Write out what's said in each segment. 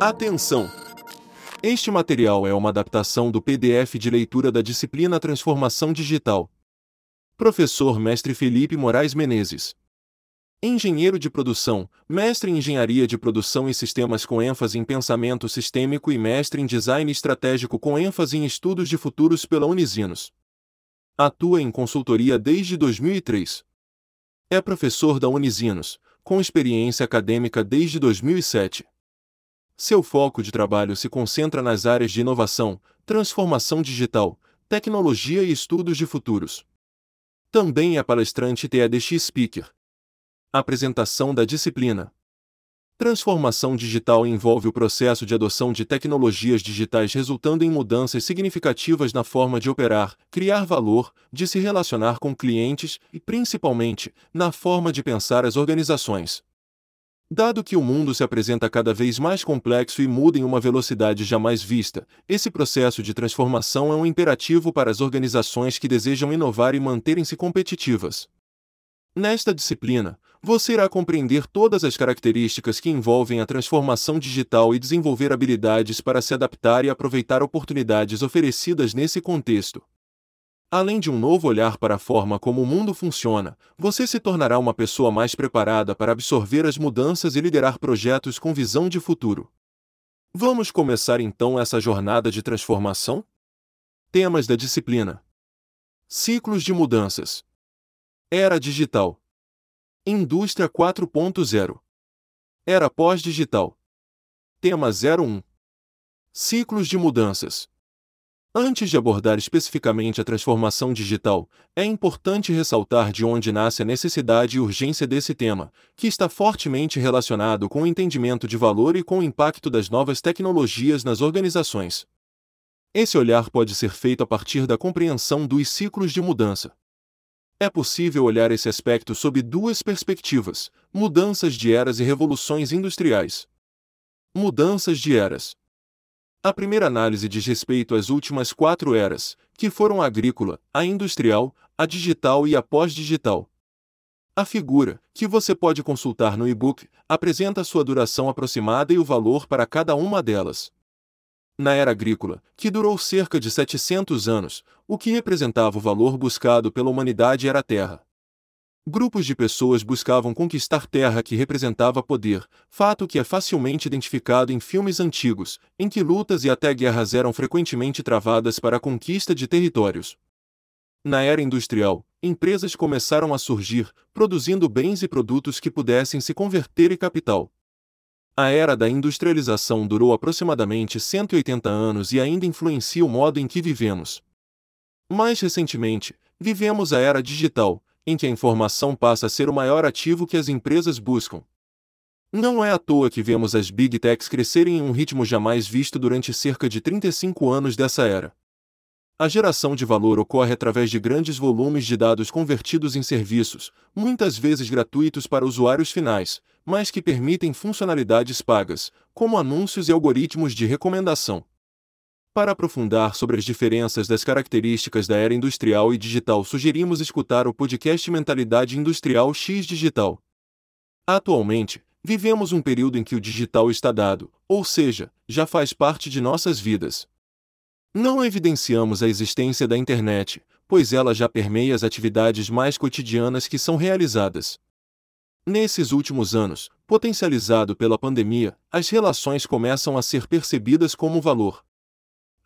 Atenção! Este material é uma adaptação do PDF de leitura da disciplina Transformação Digital. Professor Mestre Felipe Moraes Menezes. Engenheiro de produção, mestre em engenharia de produção e sistemas com ênfase em pensamento sistêmico e mestre em design estratégico com ênfase em estudos de futuros pela Unisinos. Atua em consultoria desde 2003. É professor da Unisinos, com experiência acadêmica desde 2007. Seu foco de trabalho se concentra nas áreas de inovação, transformação digital, tecnologia e estudos de futuros. Também é palestrante TEDx Speaker Apresentação da disciplina. Transformação digital envolve o processo de adoção de tecnologias digitais resultando em mudanças significativas na forma de operar, criar valor, de se relacionar com clientes e, principalmente, na forma de pensar as organizações. Dado que o mundo se apresenta cada vez mais complexo e muda em uma velocidade jamais vista, esse processo de transformação é um imperativo para as organizações que desejam inovar e manterem-se competitivas. Nesta disciplina, você irá compreender todas as características que envolvem a transformação digital e desenvolver habilidades para se adaptar e aproveitar oportunidades oferecidas nesse contexto. Além de um novo olhar para a forma como o mundo funciona, você se tornará uma pessoa mais preparada para absorver as mudanças e liderar projetos com visão de futuro. Vamos começar então essa jornada de transformação? Temas da disciplina: Ciclos de mudanças, Era digital, Indústria 4.0. Era pós-digital. Tema 01. Ciclos de mudanças. Antes de abordar especificamente a transformação digital, é importante ressaltar de onde nasce a necessidade e urgência desse tema, que está fortemente relacionado com o entendimento de valor e com o impacto das novas tecnologias nas organizações. Esse olhar pode ser feito a partir da compreensão dos ciclos de mudança. É possível olhar esse aspecto sob duas perspectivas: mudanças de eras e revoluções industriais. Mudanças de eras. A primeira análise diz respeito às últimas quatro eras, que foram a agrícola, a industrial, a digital e a pós-digital. A figura, que você pode consultar no e-book, apresenta sua duração aproximada e o valor para cada uma delas na era agrícola, que durou cerca de 700 anos, o que representava o valor buscado pela humanidade era a terra. Grupos de pessoas buscavam conquistar terra que representava poder, fato que é facilmente identificado em filmes antigos, em que lutas e até guerras eram frequentemente travadas para a conquista de territórios. Na era industrial, empresas começaram a surgir, produzindo bens e produtos que pudessem se converter em capital. A era da industrialização durou aproximadamente 180 anos e ainda influencia o modo em que vivemos. Mais recentemente, vivemos a era digital, em que a informação passa a ser o maior ativo que as empresas buscam. Não é à toa que vemos as big techs crescerem em um ritmo jamais visto durante cerca de 35 anos dessa era. A geração de valor ocorre através de grandes volumes de dados convertidos em serviços, muitas vezes gratuitos para usuários finais, mas que permitem funcionalidades pagas, como anúncios e algoritmos de recomendação. Para aprofundar sobre as diferenças das características da era industrial e digital, sugerimos escutar o podcast Mentalidade Industrial X Digital. Atualmente, vivemos um período em que o digital está dado, ou seja, já faz parte de nossas vidas. Não evidenciamos a existência da internet, pois ela já permeia as atividades mais cotidianas que são realizadas. Nesses últimos anos, potencializado pela pandemia, as relações começam a ser percebidas como valor.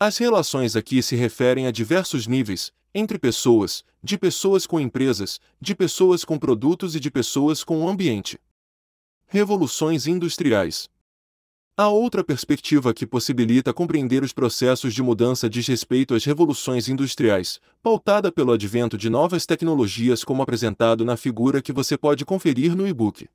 As relações aqui se referem a diversos níveis, entre pessoas, de pessoas com empresas, de pessoas com produtos e de pessoas com o ambiente. Revoluções industriais. A outra perspectiva que possibilita compreender os processos de mudança diz respeito às revoluções industriais, pautada pelo advento de novas tecnologias como apresentado na figura que você pode conferir no e-book.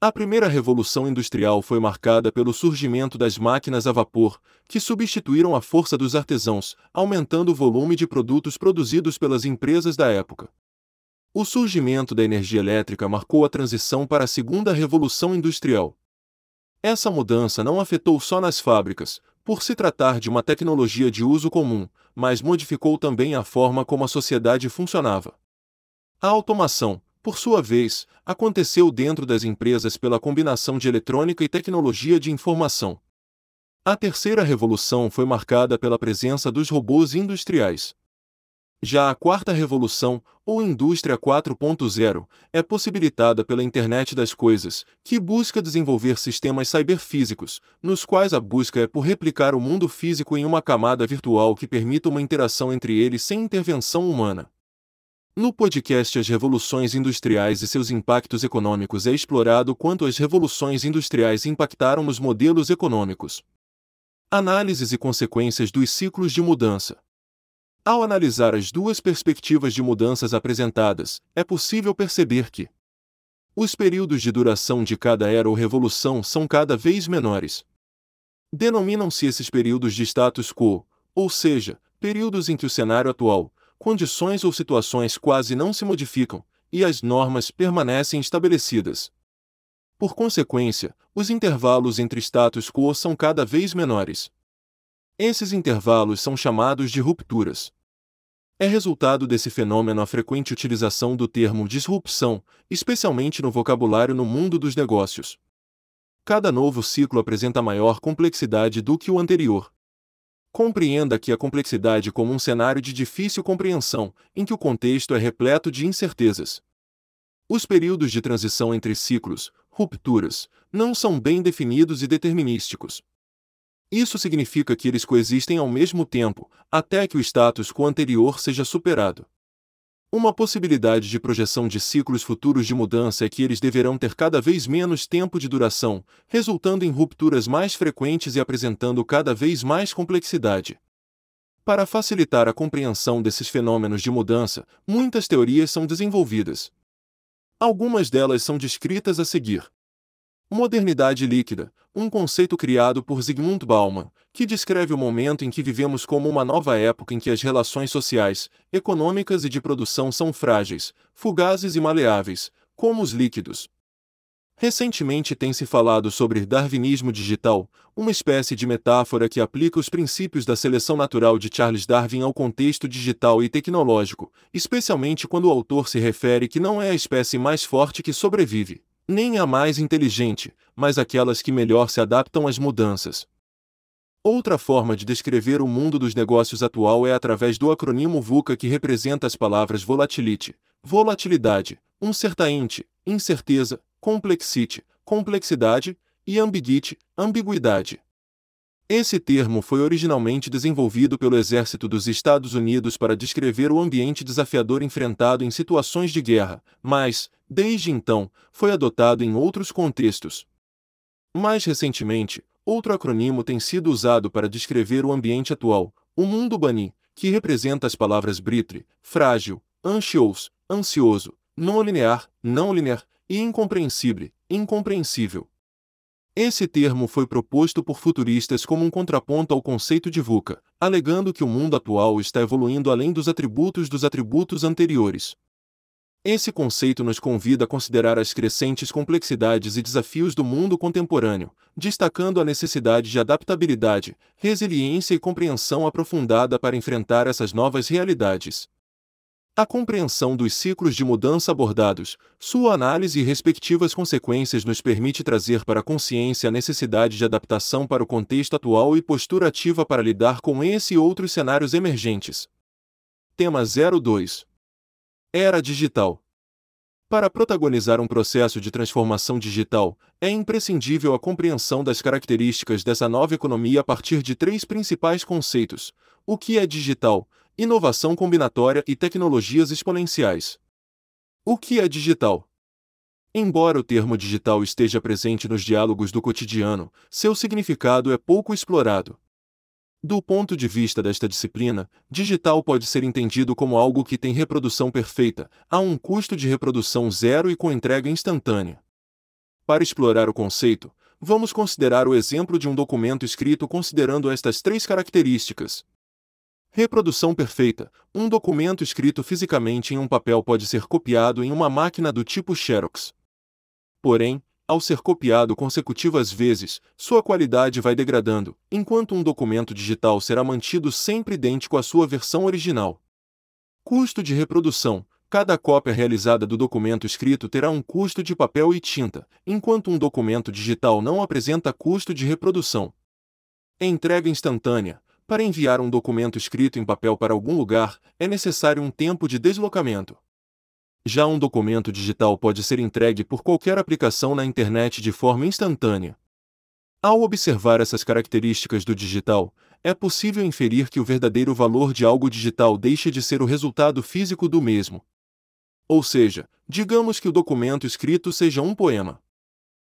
A primeira revolução industrial foi marcada pelo surgimento das máquinas a vapor, que substituíram a força dos artesãos, aumentando o volume de produtos produzidos pelas empresas da época. O surgimento da energia elétrica marcou a transição para a segunda revolução industrial, essa mudança não afetou só nas fábricas, por se tratar de uma tecnologia de uso comum, mas modificou também a forma como a sociedade funcionava. A automação, por sua vez, aconteceu dentro das empresas pela combinação de eletrônica e tecnologia de informação. A terceira revolução foi marcada pela presença dos robôs industriais. Já a quarta revolução, ou indústria 4.0, é possibilitada pela internet das coisas, que busca desenvolver sistemas cyberfísicos, nos quais a busca é por replicar o mundo físico em uma camada virtual que permita uma interação entre eles sem intervenção humana. No podcast As Revoluções Industriais e seus impactos econômicos é explorado quanto as revoluções industriais impactaram nos modelos econômicos. Análises e consequências dos ciclos de mudança. Ao analisar as duas perspectivas de mudanças apresentadas, é possível perceber que os períodos de duração de cada era ou revolução são cada vez menores. Denominam-se esses períodos de status quo, ou seja, períodos em que o cenário atual, condições ou situações quase não se modificam, e as normas permanecem estabelecidas. Por consequência, os intervalos entre status quo são cada vez menores. Esses intervalos são chamados de rupturas. É resultado desse fenômeno a frequente utilização do termo disrupção, especialmente no vocabulário no mundo dos negócios. Cada novo ciclo apresenta maior complexidade do que o anterior. Compreenda que a complexidade como um cenário de difícil compreensão, em que o contexto é repleto de incertezas. Os períodos de transição entre ciclos, rupturas, não são bem definidos e determinísticos. Isso significa que eles coexistem ao mesmo tempo, até que o status quo anterior seja superado. Uma possibilidade de projeção de ciclos futuros de mudança é que eles deverão ter cada vez menos tempo de duração, resultando em rupturas mais frequentes e apresentando cada vez mais complexidade. Para facilitar a compreensão desses fenômenos de mudança, muitas teorias são desenvolvidas. Algumas delas são descritas a seguir. Modernidade líquida, um conceito criado por Zygmunt Bauman, que descreve o momento em que vivemos como uma nova época em que as relações sociais, econômicas e de produção são frágeis, fugazes e maleáveis, como os líquidos. Recentemente tem se falado sobre darwinismo digital, uma espécie de metáfora que aplica os princípios da seleção natural de Charles Darwin ao contexto digital e tecnológico, especialmente quando o autor se refere que não é a espécie mais forte que sobrevive, nem a mais inteligente, mas aquelas que melhor se adaptam às mudanças. Outra forma de descrever o mundo dos negócios atual é através do acronimo VUCA que representa as palavras volatility, volatilidade, uncertainty, incerteza, complexity, complexidade, e ambiguity, ambiguidade. Esse termo foi originalmente desenvolvido pelo Exército dos Estados Unidos para descrever o ambiente desafiador enfrentado em situações de guerra, mas, desde então, foi adotado em outros contextos. Mais recentemente, outro acronimo tem sido usado para descrever o ambiente atual, o mundo Bani, que representa as palavras britre, frágil, anxious, ansioso, não linear, não linear e incompreensível, incompreensível. Esse termo foi proposto por futuristas como um contraponto ao conceito de VUCA, alegando que o mundo atual está evoluindo além dos atributos dos atributos anteriores. Esse conceito nos convida a considerar as crescentes complexidades e desafios do mundo contemporâneo, destacando a necessidade de adaptabilidade, resiliência e compreensão aprofundada para enfrentar essas novas realidades. A compreensão dos ciclos de mudança abordados, sua análise e respectivas consequências nos permite trazer para a consciência a necessidade de adaptação para o contexto atual e postura ativa para lidar com esse e outros cenários emergentes. Tema 02 Era Digital Para protagonizar um processo de transformação digital, é imprescindível a compreensão das características dessa nova economia a partir de três principais conceitos: o que é digital, inovação combinatória e tecnologias exponenciais. O que é digital? Embora o termo digital esteja presente nos diálogos do cotidiano, seu significado é pouco explorado. Do ponto de vista desta disciplina, digital pode ser entendido como algo que tem reprodução perfeita, a um custo de reprodução zero e com entrega instantânea. Para explorar o conceito, vamos considerar o exemplo de um documento escrito considerando estas três características, Reprodução perfeita: um documento escrito fisicamente em um papel pode ser copiado em uma máquina do tipo Xerox. Porém, ao ser copiado consecutivas vezes, sua qualidade vai degradando, enquanto um documento digital será mantido sempre idêntico à sua versão original. Custo de reprodução: cada cópia realizada do documento escrito terá um custo de papel e tinta, enquanto um documento digital não apresenta custo de reprodução. Entrega instantânea. Para enviar um documento escrito em papel para algum lugar, é necessário um tempo de deslocamento. Já um documento digital pode ser entregue por qualquer aplicação na internet de forma instantânea. Ao observar essas características do digital, é possível inferir que o verdadeiro valor de algo digital deixa de ser o resultado físico do mesmo. Ou seja, digamos que o documento escrito seja um poema.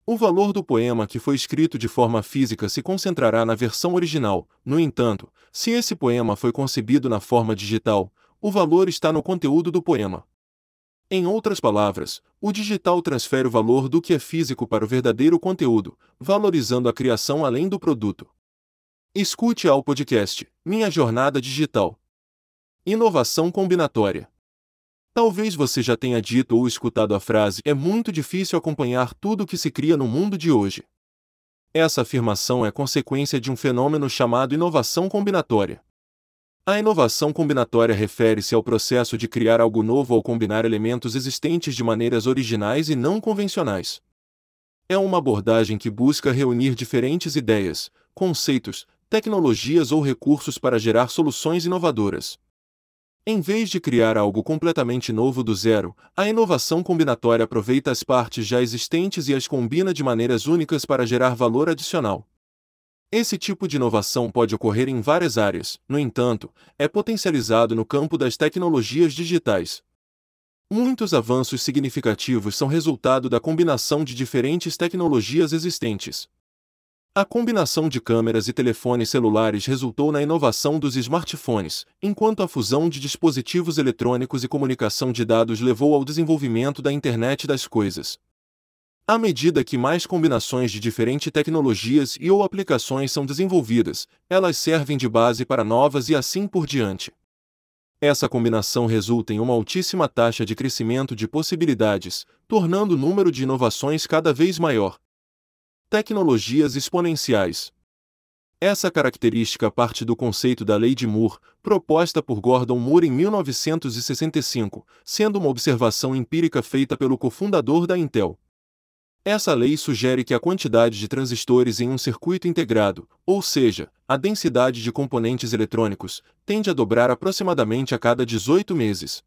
O valor do poema que foi escrito de forma física se concentrará na versão original, no entanto, se esse poema foi concebido na forma digital, o valor está no conteúdo do poema. Em outras palavras, o digital transfere o valor do que é físico para o verdadeiro conteúdo, valorizando a criação além do produto. Escute ao podcast Minha Jornada Digital. Inovação combinatória. Talvez você já tenha dito ou escutado a frase: é muito difícil acompanhar tudo o que se cria no mundo de hoje. Essa afirmação é consequência de um fenômeno chamado inovação combinatória. A inovação combinatória refere-se ao processo de criar algo novo ao combinar elementos existentes de maneiras originais e não convencionais. É uma abordagem que busca reunir diferentes ideias, conceitos, tecnologias ou recursos para gerar soluções inovadoras. Em vez de criar algo completamente novo do zero, a inovação combinatória aproveita as partes já existentes e as combina de maneiras únicas para gerar valor adicional. Esse tipo de inovação pode ocorrer em várias áreas, no entanto, é potencializado no campo das tecnologias digitais. Muitos avanços significativos são resultado da combinação de diferentes tecnologias existentes. A combinação de câmeras e telefones celulares resultou na inovação dos smartphones, enquanto a fusão de dispositivos eletrônicos e comunicação de dados levou ao desenvolvimento da Internet das Coisas. À medida que mais combinações de diferentes tecnologias e ou aplicações são desenvolvidas, elas servem de base para novas e assim por diante. Essa combinação resulta em uma altíssima taxa de crescimento de possibilidades, tornando o número de inovações cada vez maior, Tecnologias exponenciais. Essa característica parte do conceito da Lei de Moore, proposta por Gordon Moore em 1965, sendo uma observação empírica feita pelo cofundador da Intel. Essa lei sugere que a quantidade de transistores em um circuito integrado, ou seja, a densidade de componentes eletrônicos, tende a dobrar aproximadamente a cada 18 meses.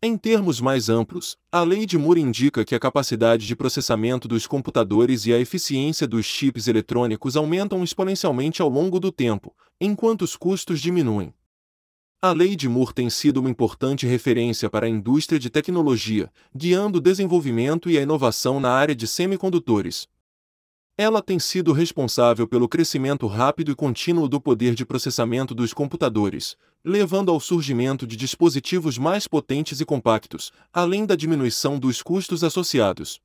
Em termos mais amplos, a lei de Moore indica que a capacidade de processamento dos computadores e a eficiência dos chips eletrônicos aumentam exponencialmente ao longo do tempo, enquanto os custos diminuem. A lei de Moore tem sido uma importante referência para a indústria de tecnologia, guiando o desenvolvimento e a inovação na área de semicondutores. Ela tem sido responsável pelo crescimento rápido e contínuo do poder de processamento dos computadores, levando ao surgimento de dispositivos mais potentes e compactos, além da diminuição dos custos associados.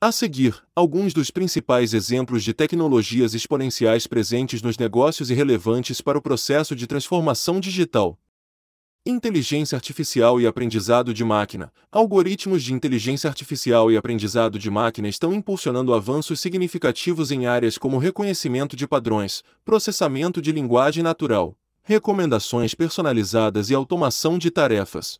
A seguir, alguns dos principais exemplos de tecnologias exponenciais presentes nos negócios e relevantes para o processo de transformação digital. Inteligência artificial e aprendizado de máquina. Algoritmos de inteligência artificial e aprendizado de máquina estão impulsionando avanços significativos em áreas como reconhecimento de padrões, processamento de linguagem natural, recomendações personalizadas e automação de tarefas.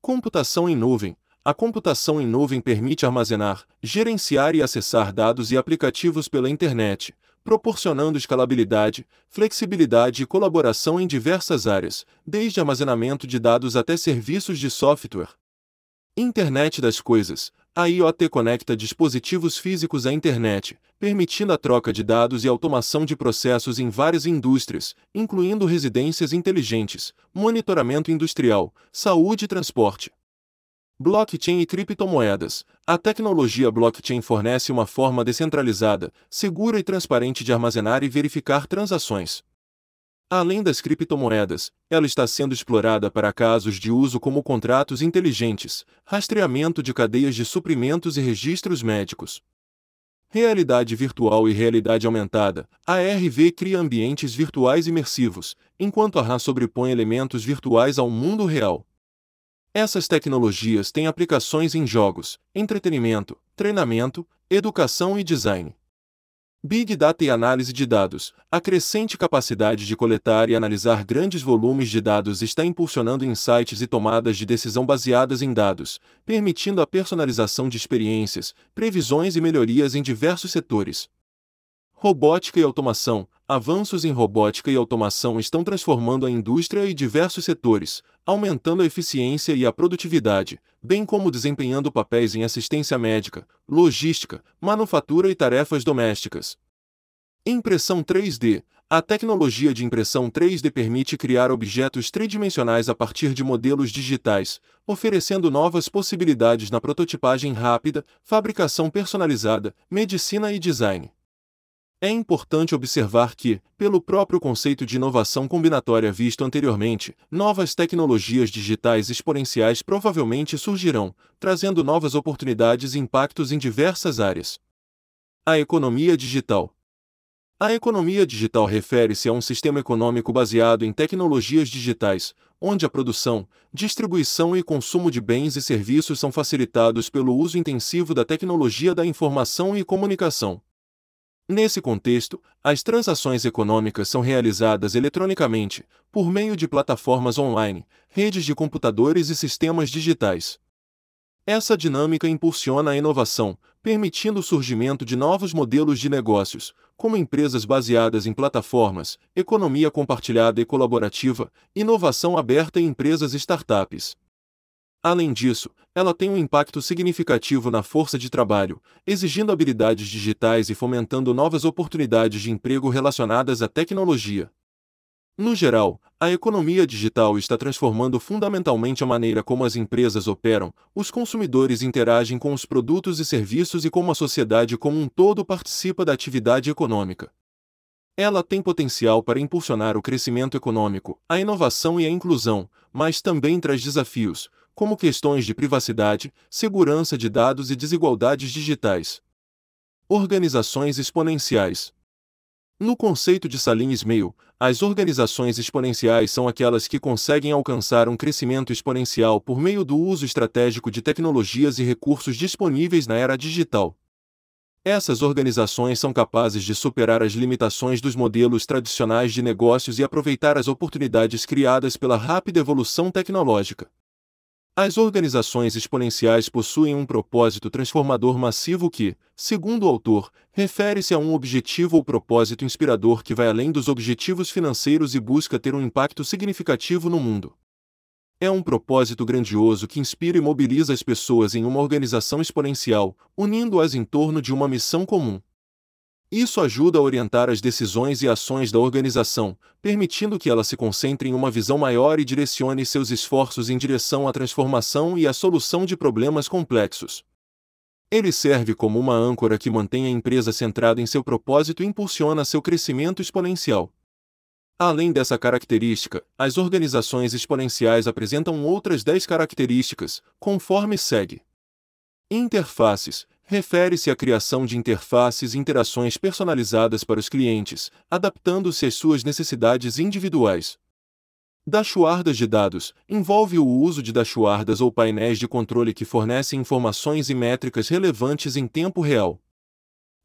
Computação em nuvem. A computação em nuvem permite armazenar, gerenciar e acessar dados e aplicativos pela internet, proporcionando escalabilidade, flexibilidade e colaboração em diversas áreas, desde armazenamento de dados até serviços de software. Internet das Coisas. A IoT conecta dispositivos físicos à internet, permitindo a troca de dados e automação de processos em várias indústrias, incluindo residências inteligentes, monitoramento industrial, saúde e transporte. Blockchain e criptomoedas. A tecnologia blockchain fornece uma forma descentralizada, segura e transparente de armazenar e verificar transações. Além das criptomoedas, ela está sendo explorada para casos de uso como contratos inteligentes, rastreamento de cadeias de suprimentos e registros médicos. Realidade virtual e realidade aumentada. A RV cria ambientes virtuais imersivos, enquanto a RA sobrepõe elementos virtuais ao mundo real. Essas tecnologias têm aplicações em jogos, entretenimento, treinamento, educação e design. Big Data e análise de dados. A crescente capacidade de coletar e analisar grandes volumes de dados está impulsionando insights e tomadas de decisão baseadas em dados, permitindo a personalização de experiências, previsões e melhorias em diversos setores. Robótica e automação. Avanços em robótica e automação estão transformando a indústria e diversos setores, aumentando a eficiência e a produtividade, bem como desempenhando papéis em assistência médica, logística, manufatura e tarefas domésticas. Impressão 3D. A tecnologia de impressão 3D permite criar objetos tridimensionais a partir de modelos digitais, oferecendo novas possibilidades na prototipagem rápida, fabricação personalizada, medicina e design. É importante observar que, pelo próprio conceito de inovação combinatória visto anteriormente, novas tecnologias digitais exponenciais provavelmente surgirão, trazendo novas oportunidades e impactos em diversas áreas. A economia digital. A economia digital refere-se a um sistema econômico baseado em tecnologias digitais, onde a produção, distribuição e consumo de bens e serviços são facilitados pelo uso intensivo da tecnologia da informação e comunicação. Nesse contexto, as transações econômicas são realizadas eletronicamente, por meio de plataformas online, redes de computadores e sistemas digitais. Essa dinâmica impulsiona a inovação, permitindo o surgimento de novos modelos de negócios, como empresas baseadas em plataformas, economia compartilhada e colaborativa, inovação aberta e empresas startups. Além disso, ela tem um impacto significativo na força de trabalho, exigindo habilidades digitais e fomentando novas oportunidades de emprego relacionadas à tecnologia. No geral, a economia digital está transformando fundamentalmente a maneira como as empresas operam, os consumidores interagem com os produtos e serviços e como a sociedade como um todo participa da atividade econômica. Ela tem potencial para impulsionar o crescimento econômico, a inovação e a inclusão, mas também traz desafios, como questões de privacidade, segurança de dados e desigualdades digitais. Organizações exponenciais. No conceito de Salim Ismail, as organizações exponenciais são aquelas que conseguem alcançar um crescimento exponencial por meio do uso estratégico de tecnologias e recursos disponíveis na era digital. Essas organizações são capazes de superar as limitações dos modelos tradicionais de negócios e aproveitar as oportunidades criadas pela rápida evolução tecnológica. As organizações exponenciais possuem um propósito transformador massivo que, segundo o autor, refere-se a um objetivo ou propósito inspirador que vai além dos objetivos financeiros e busca ter um impacto significativo no mundo. É um propósito grandioso que inspira e mobiliza as pessoas em uma organização exponencial, unindo-as em torno de uma missão comum. Isso ajuda a orientar as decisões e ações da organização, permitindo que ela se concentre em uma visão maior e direcione seus esforços em direção à transformação e à solução de problemas complexos. Ele serve como uma âncora que mantém a empresa centrada em seu propósito e impulsiona seu crescimento exponencial. Além dessa característica, as organizações exponenciais apresentam outras 10 características, conforme segue: Interfaces refere-se à criação de interfaces e interações personalizadas para os clientes, adaptando-se às suas necessidades individuais. Dashboardas de dados envolve o uso de dashboardas ou painéis de controle que fornecem informações e métricas relevantes em tempo real.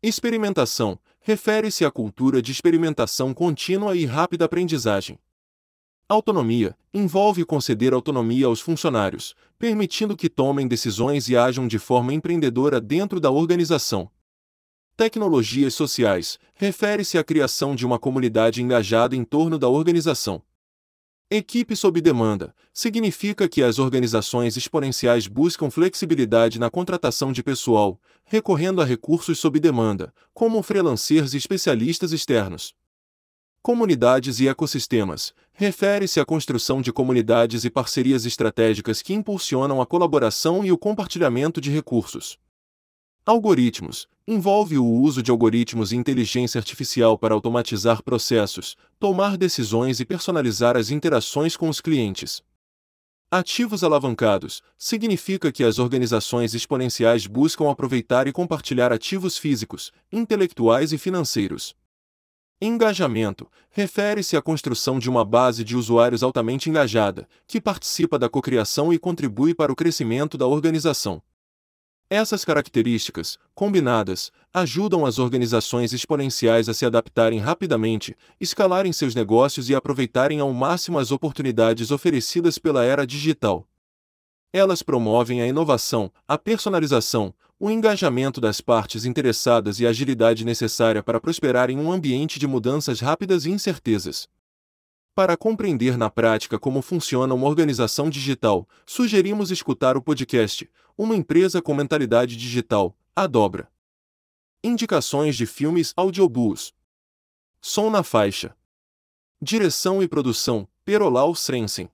Experimentação refere-se à cultura de experimentação contínua e rápida aprendizagem. Autonomia envolve conceder autonomia aos funcionários, permitindo que tomem decisões e ajam de forma empreendedora dentro da organização. Tecnologias sociais refere-se à criação de uma comunidade engajada em torno da organização. Equipe sob demanda significa que as organizações exponenciais buscam flexibilidade na contratação de pessoal, recorrendo a recursos sob demanda, como freelancers e especialistas externos. Comunidades e ecossistemas refere-se à construção de comunidades e parcerias estratégicas que impulsionam a colaboração e o compartilhamento de recursos. Algoritmos envolve o uso de algoritmos e inteligência artificial para automatizar processos, tomar decisões e personalizar as interações com os clientes. Ativos alavancados significa que as organizações exponenciais buscam aproveitar e compartilhar ativos físicos, intelectuais e financeiros. Engajamento refere-se à construção de uma base de usuários altamente engajada, que participa da cocriação e contribui para o crescimento da organização. Essas características, combinadas, ajudam as organizações exponenciais a se adaptarem rapidamente, escalarem seus negócios e aproveitarem ao máximo as oportunidades oferecidas pela era digital. Elas promovem a inovação, a personalização, o engajamento das partes interessadas e a agilidade necessária para prosperar em um ambiente de mudanças rápidas e incertezas. Para compreender na prática como funciona uma organização digital, sugerimos escutar o podcast Uma empresa com mentalidade digital, a dobra. Indicações de filmes audiobooks. Som na faixa. Direção e produção: Perolau Srensen.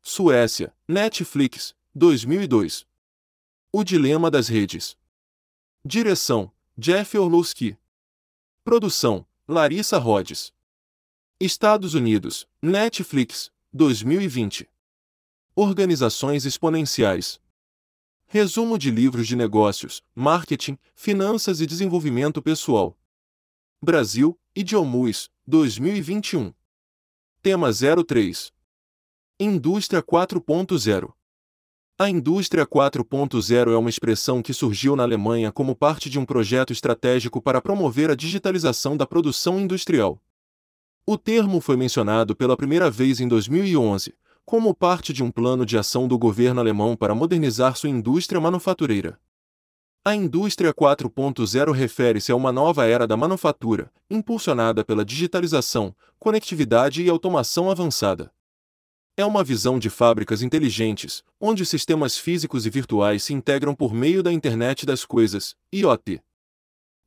Suécia, Netflix, 2002. O Dilema das Redes. Direção: Jeff Orlowski. Produção: Larissa Rhodes. Estados Unidos, Netflix, 2020. Organizações exponenciais. Resumo de livros de negócios, marketing, finanças e desenvolvimento pessoal. Brasil, Idiomus, 2021. Tema 03. Indústria 4.0. A indústria 4.0 é uma expressão que surgiu na Alemanha como parte de um projeto estratégico para promover a digitalização da produção industrial. O termo foi mencionado pela primeira vez em 2011, como parte de um plano de ação do governo alemão para modernizar sua indústria manufatureira. A indústria 4.0 refere-se a uma nova era da manufatura, impulsionada pela digitalização, conectividade e automação avançada. É uma visão de fábricas inteligentes, onde sistemas físicos e virtuais se integram por meio da Internet das Coisas, IoT.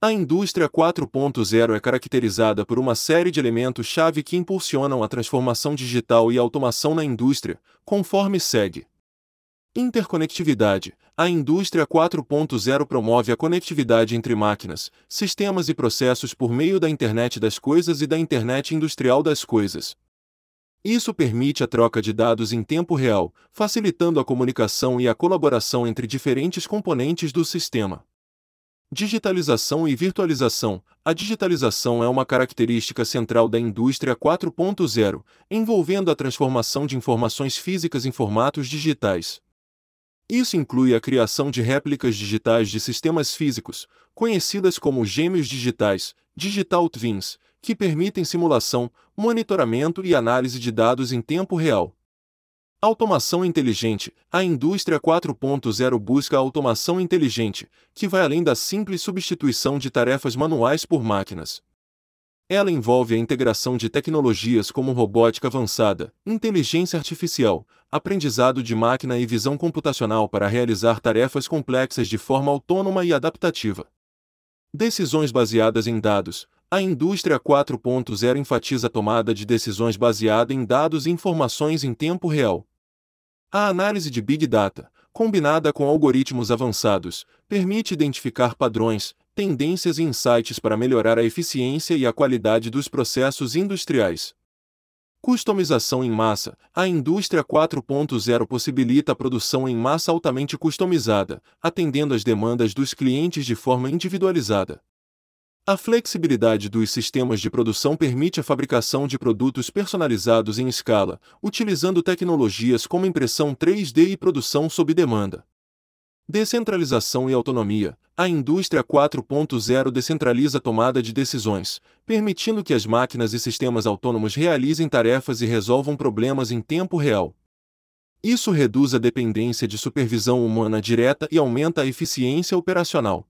A indústria 4.0 é caracterizada por uma série de elementos-chave que impulsionam a transformação digital e automação na indústria, conforme segue. Interconectividade. A indústria 4.0 promove a conectividade entre máquinas, sistemas e processos por meio da Internet das Coisas e da Internet Industrial das Coisas. Isso permite a troca de dados em tempo real, facilitando a comunicação e a colaboração entre diferentes componentes do sistema. Digitalização e virtualização. A digitalização é uma característica central da indústria 4.0, envolvendo a transformação de informações físicas em formatos digitais. Isso inclui a criação de réplicas digitais de sistemas físicos, conhecidas como gêmeos digitais, digital twins, que permitem simulação, monitoramento e análise de dados em tempo real. Automação inteligente. A indústria 4.0 busca a automação inteligente, que vai além da simples substituição de tarefas manuais por máquinas. Ela envolve a integração de tecnologias como robótica avançada, inteligência artificial, aprendizado de máquina e visão computacional para realizar tarefas complexas de forma autônoma e adaptativa. Decisões baseadas em dados. A indústria 4.0 enfatiza a tomada de decisões baseada em dados e informações em tempo real. A análise de Big Data, combinada com algoritmos avançados, permite identificar padrões, tendências e insights para melhorar a eficiência e a qualidade dos processos industriais. Customização em massa. A indústria 4.0 possibilita a produção em massa altamente customizada, atendendo às demandas dos clientes de forma individualizada. A flexibilidade dos sistemas de produção permite a fabricação de produtos personalizados em escala, utilizando tecnologias como impressão 3D e produção sob demanda. Descentralização e autonomia. A indústria 4.0 descentraliza a tomada de decisões, permitindo que as máquinas e sistemas autônomos realizem tarefas e resolvam problemas em tempo real. Isso reduz a dependência de supervisão humana direta e aumenta a eficiência operacional.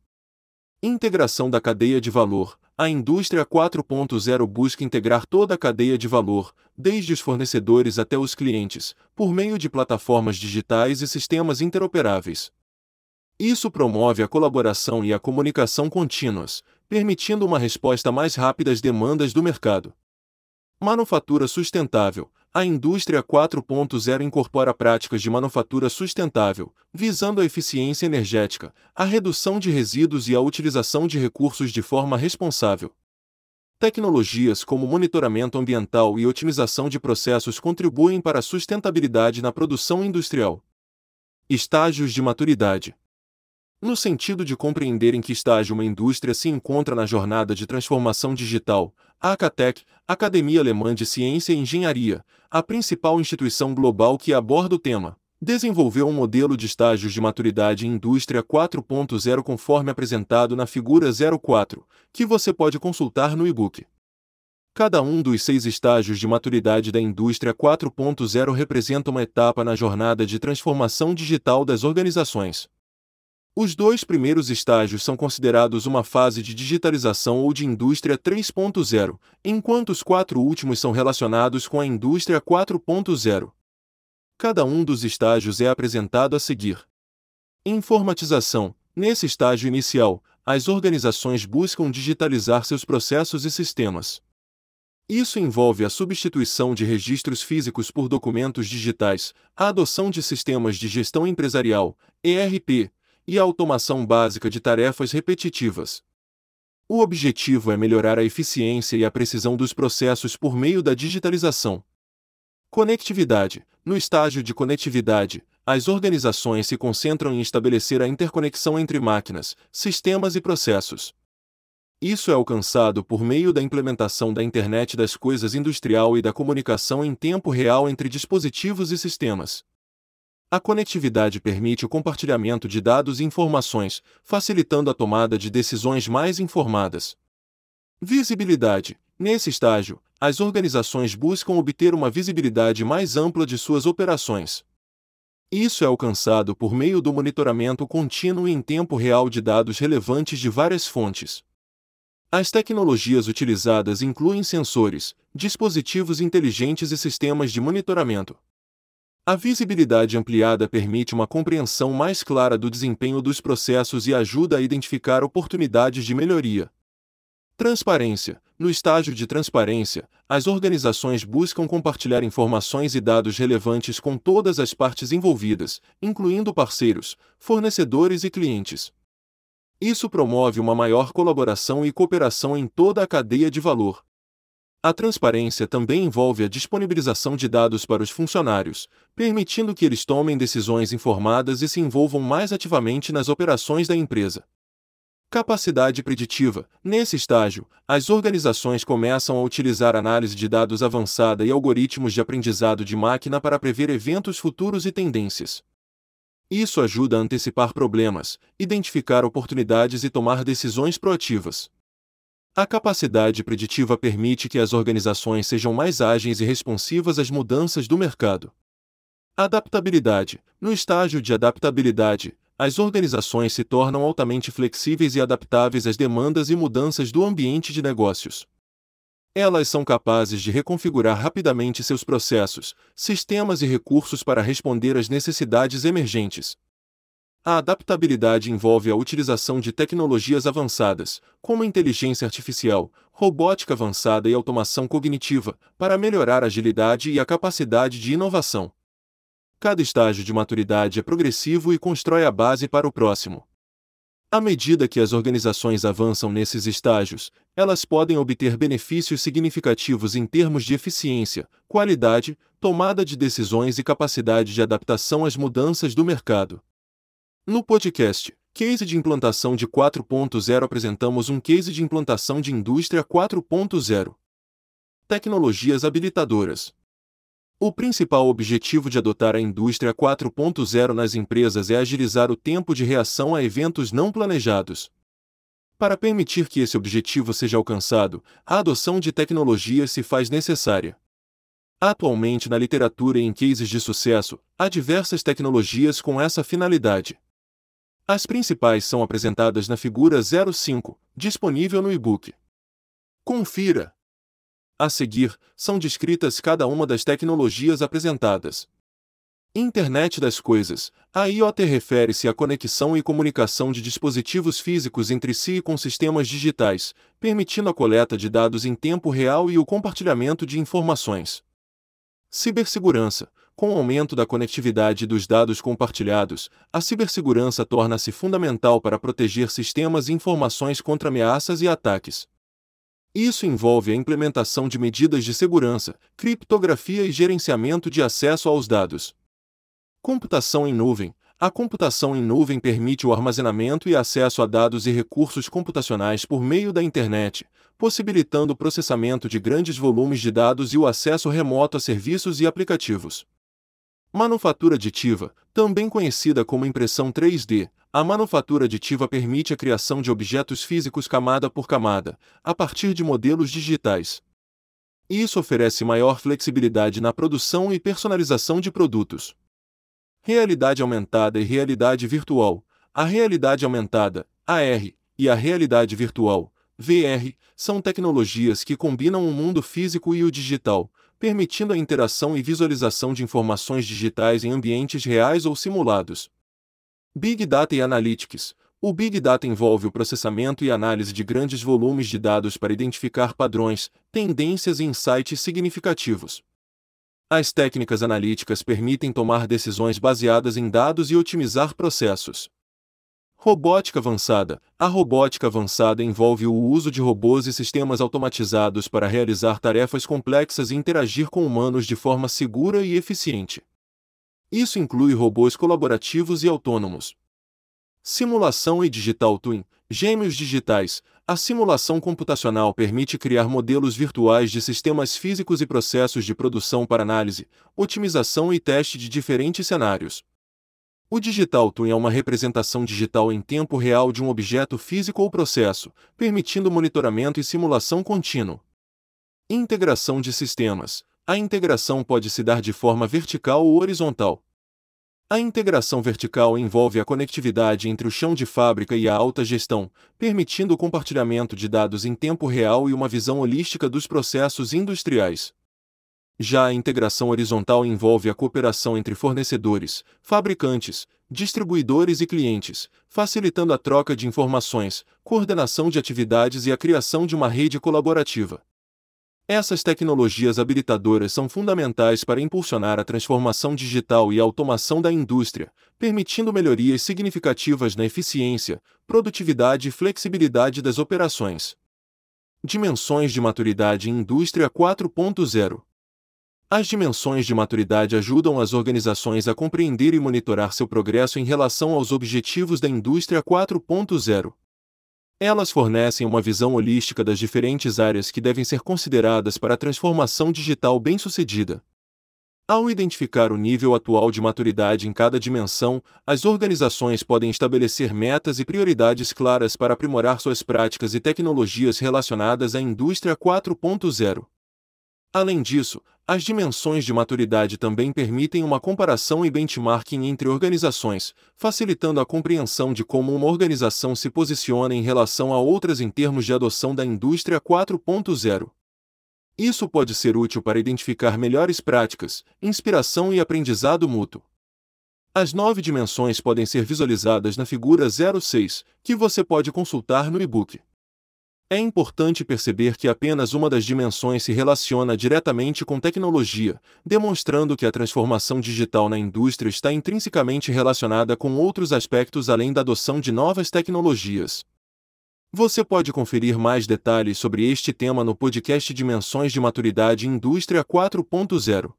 Integração da cadeia de valor. A indústria 4.0 busca integrar toda a cadeia de valor, desde os fornecedores até os clientes, por meio de plataformas digitais e sistemas interoperáveis. Isso promove a colaboração e a comunicação contínuas, permitindo uma resposta mais rápida às demandas do mercado. Manufatura sustentável. A indústria 4.0 incorpora práticas de manufatura sustentável, visando a eficiência energética, a redução de resíduos e a utilização de recursos de forma responsável. Tecnologias como monitoramento ambiental e otimização de processos contribuem para a sustentabilidade na produção industrial. Estágios de maturidade. No sentido de compreender em que estágio uma indústria se encontra na jornada de transformação digital, a Acatec, Academia Alemã de Ciência e Engenharia, a principal instituição global que aborda o tema, desenvolveu um modelo de estágios de maturidade em indústria 4.0 conforme apresentado na figura 04, que você pode consultar no e-book. Cada um dos seis estágios de maturidade da indústria 4.0 representa uma etapa na jornada de transformação digital das organizações. Os dois primeiros estágios são considerados uma fase de digitalização ou de indústria 3.0, enquanto os quatro últimos são relacionados com a indústria 4.0. Cada um dos estágios é apresentado a seguir. Informatização. Nesse estágio inicial, as organizações buscam digitalizar seus processos e sistemas. Isso envolve a substituição de registros físicos por documentos digitais, a adoção de sistemas de gestão empresarial, ERP, e a automação básica de tarefas repetitivas. O objetivo é melhorar a eficiência e a precisão dos processos por meio da digitalização. Conectividade. No estágio de conectividade, as organizações se concentram em estabelecer a interconexão entre máquinas, sistemas e processos. Isso é alcançado por meio da implementação da Internet das Coisas Industrial e da comunicação em tempo real entre dispositivos e sistemas. A conectividade permite o compartilhamento de dados e informações, facilitando a tomada de decisões mais informadas. Visibilidade. Nesse estágio, as organizações buscam obter uma visibilidade mais ampla de suas operações. Isso é alcançado por meio do monitoramento contínuo e em tempo real de dados relevantes de várias fontes. As tecnologias utilizadas incluem sensores, dispositivos inteligentes e sistemas de monitoramento. A visibilidade ampliada permite uma compreensão mais clara do desempenho dos processos e ajuda a identificar oportunidades de melhoria. Transparência. No estágio de transparência, as organizações buscam compartilhar informações e dados relevantes com todas as partes envolvidas, incluindo parceiros, fornecedores e clientes. Isso promove uma maior colaboração e cooperação em toda a cadeia de valor. A transparência também envolve a disponibilização de dados para os funcionários, permitindo que eles tomem decisões informadas e se envolvam mais ativamente nas operações da empresa. Capacidade preditiva. Nesse estágio, as organizações começam a utilizar análise de dados avançada e algoritmos de aprendizado de máquina para prever eventos futuros e tendências. Isso ajuda a antecipar problemas, identificar oportunidades e tomar decisões proativas. A capacidade preditiva permite que as organizações sejam mais ágeis e responsivas às mudanças do mercado. Adaptabilidade. No estágio de adaptabilidade, as organizações se tornam altamente flexíveis e adaptáveis às demandas e mudanças do ambiente de negócios. Elas são capazes de reconfigurar rapidamente seus processos, sistemas e recursos para responder às necessidades emergentes. A adaptabilidade envolve a utilização de tecnologias avançadas, como inteligência artificial, robótica avançada e automação cognitiva, para melhorar a agilidade e a capacidade de inovação. Cada estágio de maturidade é progressivo e constrói a base para o próximo. À medida que as organizações avançam nesses estágios, elas podem obter benefícios significativos em termos de eficiência, qualidade, tomada de decisões e capacidade de adaptação às mudanças do mercado. No podcast Case de Implantação de 4.0 apresentamos um case de implantação de indústria 4.0. Tecnologias habilitadoras. O principal objetivo de adotar a indústria 4.0 nas empresas é agilizar o tempo de reação a eventos não planejados. Para permitir que esse objetivo seja alcançado, a adoção de tecnologias se faz necessária. Atualmente, na literatura e em cases de sucesso, há diversas tecnologias com essa finalidade. As principais são apresentadas na figura 05, disponível no e-book. Confira! A seguir, são descritas cada uma das tecnologias apresentadas. Internet das Coisas. A IoT refere-se à conexão e comunicação de dispositivos físicos entre si e com sistemas digitais, permitindo a coleta de dados em tempo real e o compartilhamento de informações. Cibersegurança. Com o aumento da conectividade dos dados compartilhados, a cibersegurança torna-se fundamental para proteger sistemas e informações contra ameaças e ataques. Isso envolve a implementação de medidas de segurança, criptografia e gerenciamento de acesso aos dados. Computação em nuvem. A computação em nuvem permite o armazenamento e acesso a dados e recursos computacionais por meio da internet, possibilitando o processamento de grandes volumes de dados e o acesso remoto a serviços e aplicativos. Manufatura aditiva, também conhecida como impressão 3D, a manufatura aditiva permite a criação de objetos físicos camada por camada, a partir de modelos digitais. Isso oferece maior flexibilidade na produção e personalização de produtos. Realidade aumentada e realidade virtual. A realidade aumentada, AR, e a realidade virtual, VR, são tecnologias que combinam o mundo físico e o digital, permitindo a interação e visualização de informações digitais em ambientes reais ou simulados. Big Data e Analytics. O Big Data envolve o processamento e análise de grandes volumes de dados para identificar padrões, tendências e insights significativos. As técnicas analíticas permitem tomar decisões baseadas em dados e otimizar processos. Robótica avançada. A robótica avançada envolve o uso de robôs e sistemas automatizados para realizar tarefas complexas e interagir com humanos de forma segura e eficiente. Isso inclui robôs colaborativos e autônomos. Simulação e Digital Twin, gêmeos digitais. A simulação computacional permite criar modelos virtuais de sistemas físicos e processos de produção para análise, otimização e teste de diferentes cenários. O Digital Twin é uma representação digital em tempo real de um objeto físico ou processo, permitindo monitoramento e simulação contínuo. Integração de sistemas. A integração pode se dar de forma vertical ou horizontal. A integração vertical envolve a conectividade entre o chão de fábrica e a alta gestão, permitindo o compartilhamento de dados em tempo real e uma visão holística dos processos industriais. Já a integração horizontal envolve a cooperação entre fornecedores, fabricantes, distribuidores e clientes, facilitando a troca de informações, coordenação de atividades e a criação de uma rede colaborativa. Essas tecnologias habilitadoras são fundamentais para impulsionar a transformação digital e a automação da indústria, permitindo melhorias significativas na eficiência, produtividade e flexibilidade das operações. Dimensões de maturidade em Indústria 4.0 as dimensões de maturidade ajudam as organizações a compreender e monitorar seu progresso em relação aos objetivos da indústria 4.0. Elas fornecem uma visão holística das diferentes áreas que devem ser consideradas para a transformação digital bem-sucedida. Ao identificar o nível atual de maturidade em cada dimensão, as organizações podem estabelecer metas e prioridades claras para aprimorar suas práticas e tecnologias relacionadas à indústria 4.0. Além disso, as dimensões de maturidade também permitem uma comparação e benchmarking entre organizações, facilitando a compreensão de como uma organização se posiciona em relação a outras em termos de adoção da indústria 4.0. Isso pode ser útil para identificar melhores práticas, inspiração e aprendizado mútuo. As nove dimensões podem ser visualizadas na figura 06, que você pode consultar no e-book. É importante perceber que apenas uma das dimensões se relaciona diretamente com tecnologia, demonstrando que a transformação digital na indústria está intrinsecamente relacionada com outros aspectos além da adoção de novas tecnologias. Você pode conferir mais detalhes sobre este tema no podcast Dimensões de Maturidade Indústria 4.0.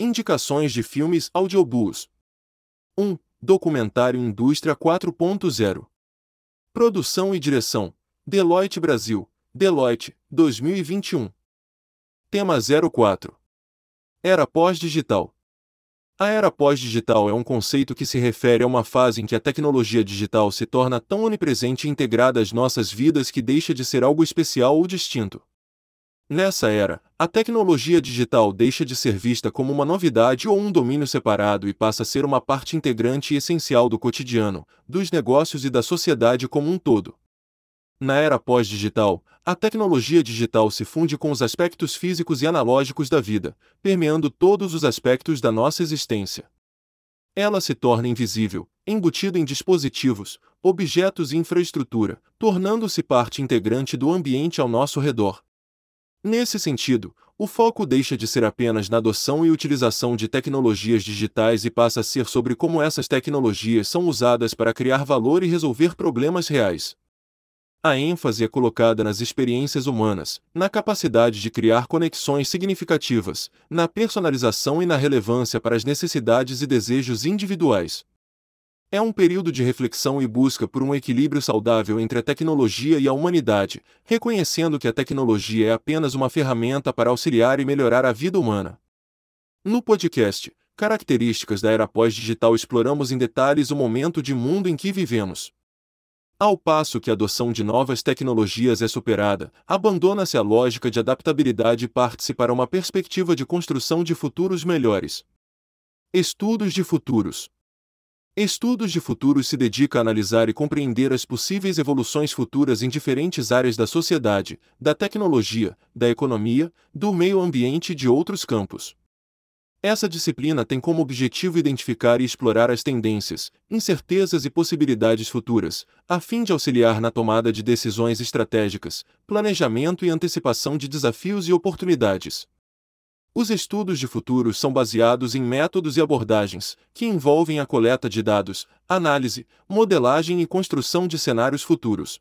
Indicações de filmes audiobooks. 1. Documentário Indústria 4.0. Produção e direção Deloitte Brasil, Deloitte, 2021. Tema 04. Era pós-digital. A era pós-digital é um conceito que se refere a uma fase em que a tecnologia digital se torna tão onipresente e integrada às nossas vidas que deixa de ser algo especial ou distinto. Nessa era, a tecnologia digital deixa de ser vista como uma novidade ou um domínio separado e passa a ser uma parte integrante e essencial do cotidiano, dos negócios e da sociedade como um todo. Na era pós-digital, a tecnologia digital se funde com os aspectos físicos e analógicos da vida, permeando todos os aspectos da nossa existência. Ela se torna invisível, embutida em dispositivos, objetos e infraestrutura, tornando-se parte integrante do ambiente ao nosso redor. Nesse sentido, o foco deixa de ser apenas na adoção e utilização de tecnologias digitais e passa a ser sobre como essas tecnologias são usadas para criar valor e resolver problemas reais. A ênfase é colocada nas experiências humanas, na capacidade de criar conexões significativas, na personalização e na relevância para as necessidades e desejos individuais. É um período de reflexão e busca por um equilíbrio saudável entre a tecnologia e a humanidade, reconhecendo que a tecnologia é apenas uma ferramenta para auxiliar e melhorar a vida humana. No podcast Características da Era Pós-Digital exploramos em detalhes o momento de mundo em que vivemos. Ao passo que a adoção de novas tecnologias é superada, abandona-se a lógica de adaptabilidade e parte-se para uma perspectiva de construção de futuros melhores. Estudos de futuros. Estudos de futuros se dedica a analisar e compreender as possíveis evoluções futuras em diferentes áreas da sociedade, da tecnologia, da economia, do meio ambiente e de outros campos. Essa disciplina tem como objetivo identificar e explorar as tendências, incertezas e possibilidades futuras, a fim de auxiliar na tomada de decisões estratégicas, planejamento e antecipação de desafios e oportunidades. Os estudos de futuro são baseados em métodos e abordagens que envolvem a coleta de dados, análise, modelagem e construção de cenários futuros.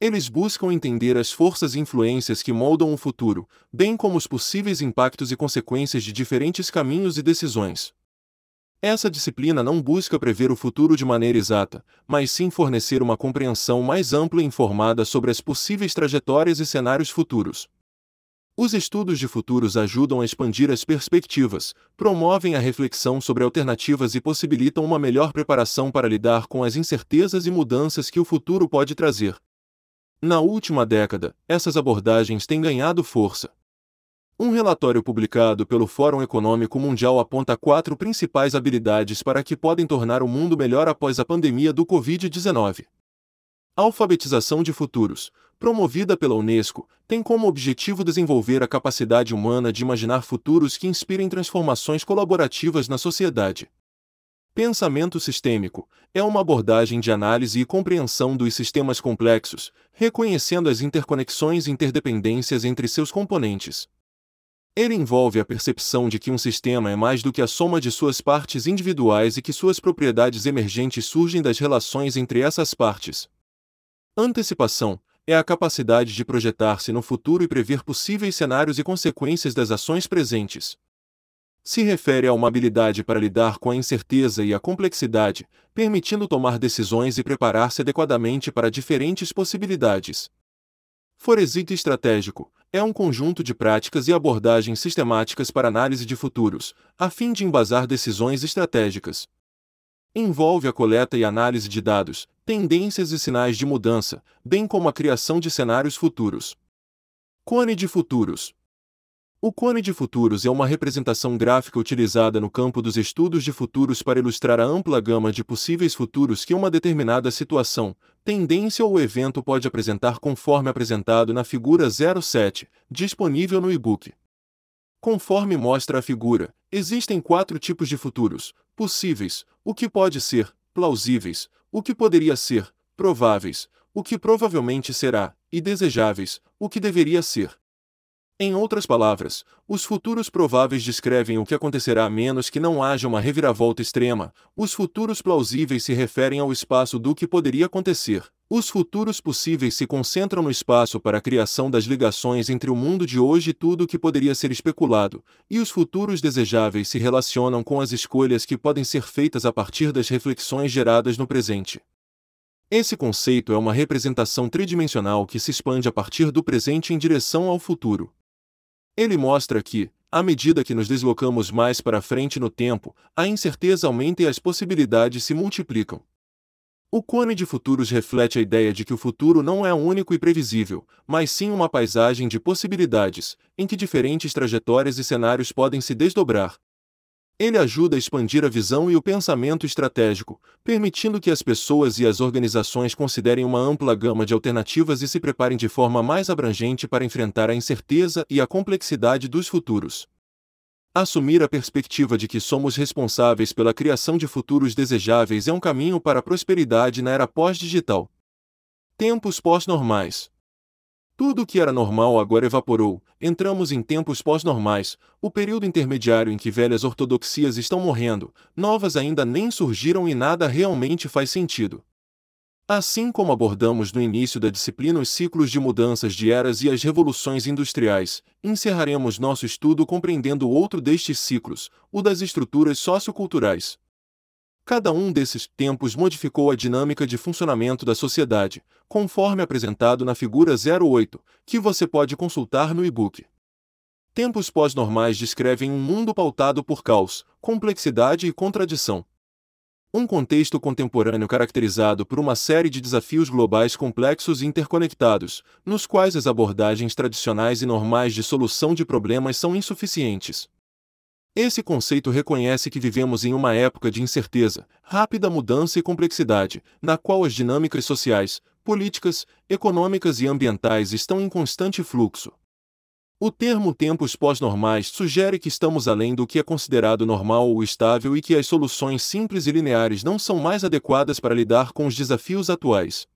Eles buscam entender as forças e influências que moldam o futuro, bem como os possíveis impactos e consequências de diferentes caminhos e decisões. Essa disciplina não busca prever o futuro de maneira exata, mas sim fornecer uma compreensão mais ampla e informada sobre as possíveis trajetórias e cenários futuros. Os estudos de futuros ajudam a expandir as perspectivas, promovem a reflexão sobre alternativas e possibilitam uma melhor preparação para lidar com as incertezas e mudanças que o futuro pode trazer. Na última década, essas abordagens têm ganhado força. Um relatório publicado pelo Fórum Econômico Mundial aponta quatro principais habilidades para que podem tornar o mundo melhor após a pandemia do Covid-19. Alfabetização de futuros, promovida pela Unesco, tem como objetivo desenvolver a capacidade humana de imaginar futuros que inspirem transformações colaborativas na sociedade. Pensamento sistêmico é uma abordagem de análise e compreensão dos sistemas complexos, reconhecendo as interconexões e interdependências entre seus componentes. Ele envolve a percepção de que um sistema é mais do que a soma de suas partes individuais e que suas propriedades emergentes surgem das relações entre essas partes. Antecipação é a capacidade de projetar-se no futuro e prever possíveis cenários e consequências das ações presentes se refere a uma habilidade para lidar com a incerteza e a complexidade, permitindo tomar decisões e preparar-se adequadamente para diferentes possibilidades. Foresite estratégico é um conjunto de práticas e abordagens sistemáticas para análise de futuros, a fim de embasar decisões estratégicas. Envolve a coleta e análise de dados, tendências e sinais de mudança, bem como a criação de cenários futuros. Cone de futuros o cone de futuros é uma representação gráfica utilizada no campo dos estudos de futuros para ilustrar a ampla gama de possíveis futuros que uma determinada situação, tendência ou evento pode apresentar conforme apresentado na figura 07, disponível no e-book. Conforme mostra a figura, existem quatro tipos de futuros: possíveis, o que pode ser, plausíveis, o que poderia ser, prováveis, o que provavelmente será, e desejáveis, o que deveria ser. Em outras palavras, os futuros prováveis descrevem o que acontecerá a menos que não haja uma reviravolta extrema, os futuros plausíveis se referem ao espaço do que poderia acontecer. Os futuros possíveis se concentram no espaço para a criação das ligações entre o mundo de hoje e tudo o que poderia ser especulado, e os futuros desejáveis se relacionam com as escolhas que podem ser feitas a partir das reflexões geradas no presente. Esse conceito é uma representação tridimensional que se expande a partir do presente em direção ao futuro. Ele mostra que, à medida que nos deslocamos mais para frente no tempo, a incerteza aumenta e as possibilidades se multiplicam. O cone de futuros reflete a ideia de que o futuro não é único e previsível, mas sim uma paisagem de possibilidades, em que diferentes trajetórias e cenários podem se desdobrar, ele ajuda a expandir a visão e o pensamento estratégico, permitindo que as pessoas e as organizações considerem uma ampla gama de alternativas e se preparem de forma mais abrangente para enfrentar a incerteza e a complexidade dos futuros. Assumir a perspectiva de que somos responsáveis pela criação de futuros desejáveis é um caminho para a prosperidade na era pós-digital. Tempos pós-normais. Tudo o que era normal agora evaporou, entramos em tempos pós-normais, o período intermediário em que velhas ortodoxias estão morrendo, novas ainda nem surgiram e nada realmente faz sentido. Assim como abordamos no início da disciplina os ciclos de mudanças de eras e as revoluções industriais, encerraremos nosso estudo compreendendo outro destes ciclos, o das estruturas socioculturais. Cada um desses tempos modificou a dinâmica de funcionamento da sociedade, conforme apresentado na figura 08, que você pode consultar no e-book. Tempos pós-normais descrevem um mundo pautado por caos, complexidade e contradição. Um contexto contemporâneo caracterizado por uma série de desafios globais complexos e interconectados, nos quais as abordagens tradicionais e normais de solução de problemas são insuficientes. Esse conceito reconhece que vivemos em uma época de incerteza, rápida mudança e complexidade, na qual as dinâmicas sociais, políticas, econômicas e ambientais estão em constante fluxo. O termo tempos pós-normais sugere que estamos além do que é considerado normal ou estável e que as soluções simples e lineares não são mais adequadas para lidar com os desafios atuais.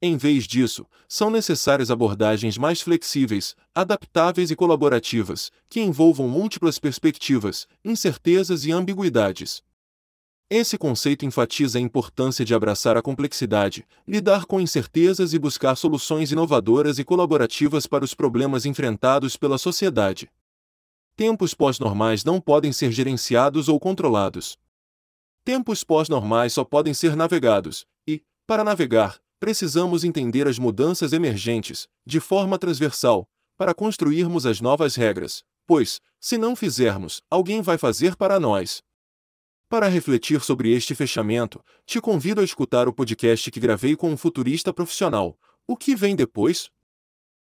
Em vez disso, são necessárias abordagens mais flexíveis, adaptáveis e colaborativas, que envolvam múltiplas perspectivas, incertezas e ambiguidades. Esse conceito enfatiza a importância de abraçar a complexidade, lidar com incertezas e buscar soluções inovadoras e colaborativas para os problemas enfrentados pela sociedade. Tempos pós-normais não podem ser gerenciados ou controlados. Tempos pós-normais só podem ser navegados, e, para navegar, precisamos entender as mudanças emergentes, de forma transversal, para construirmos as novas regras, pois, se não fizermos, alguém vai fazer para nós. Para refletir sobre este fechamento, te convido a escutar o podcast que gravei com um futurista profissional. O que vem depois?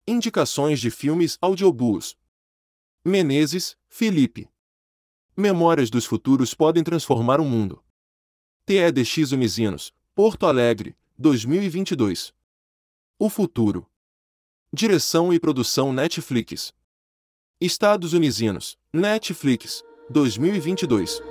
Indicações de filmes audiobooks. Menezes, Felipe. Memórias dos futuros podem transformar o mundo. TEDx Unisinos, Porto Alegre, 2022. O futuro. Direção e produção Netflix. Estados Unisinos, Netflix, 2022.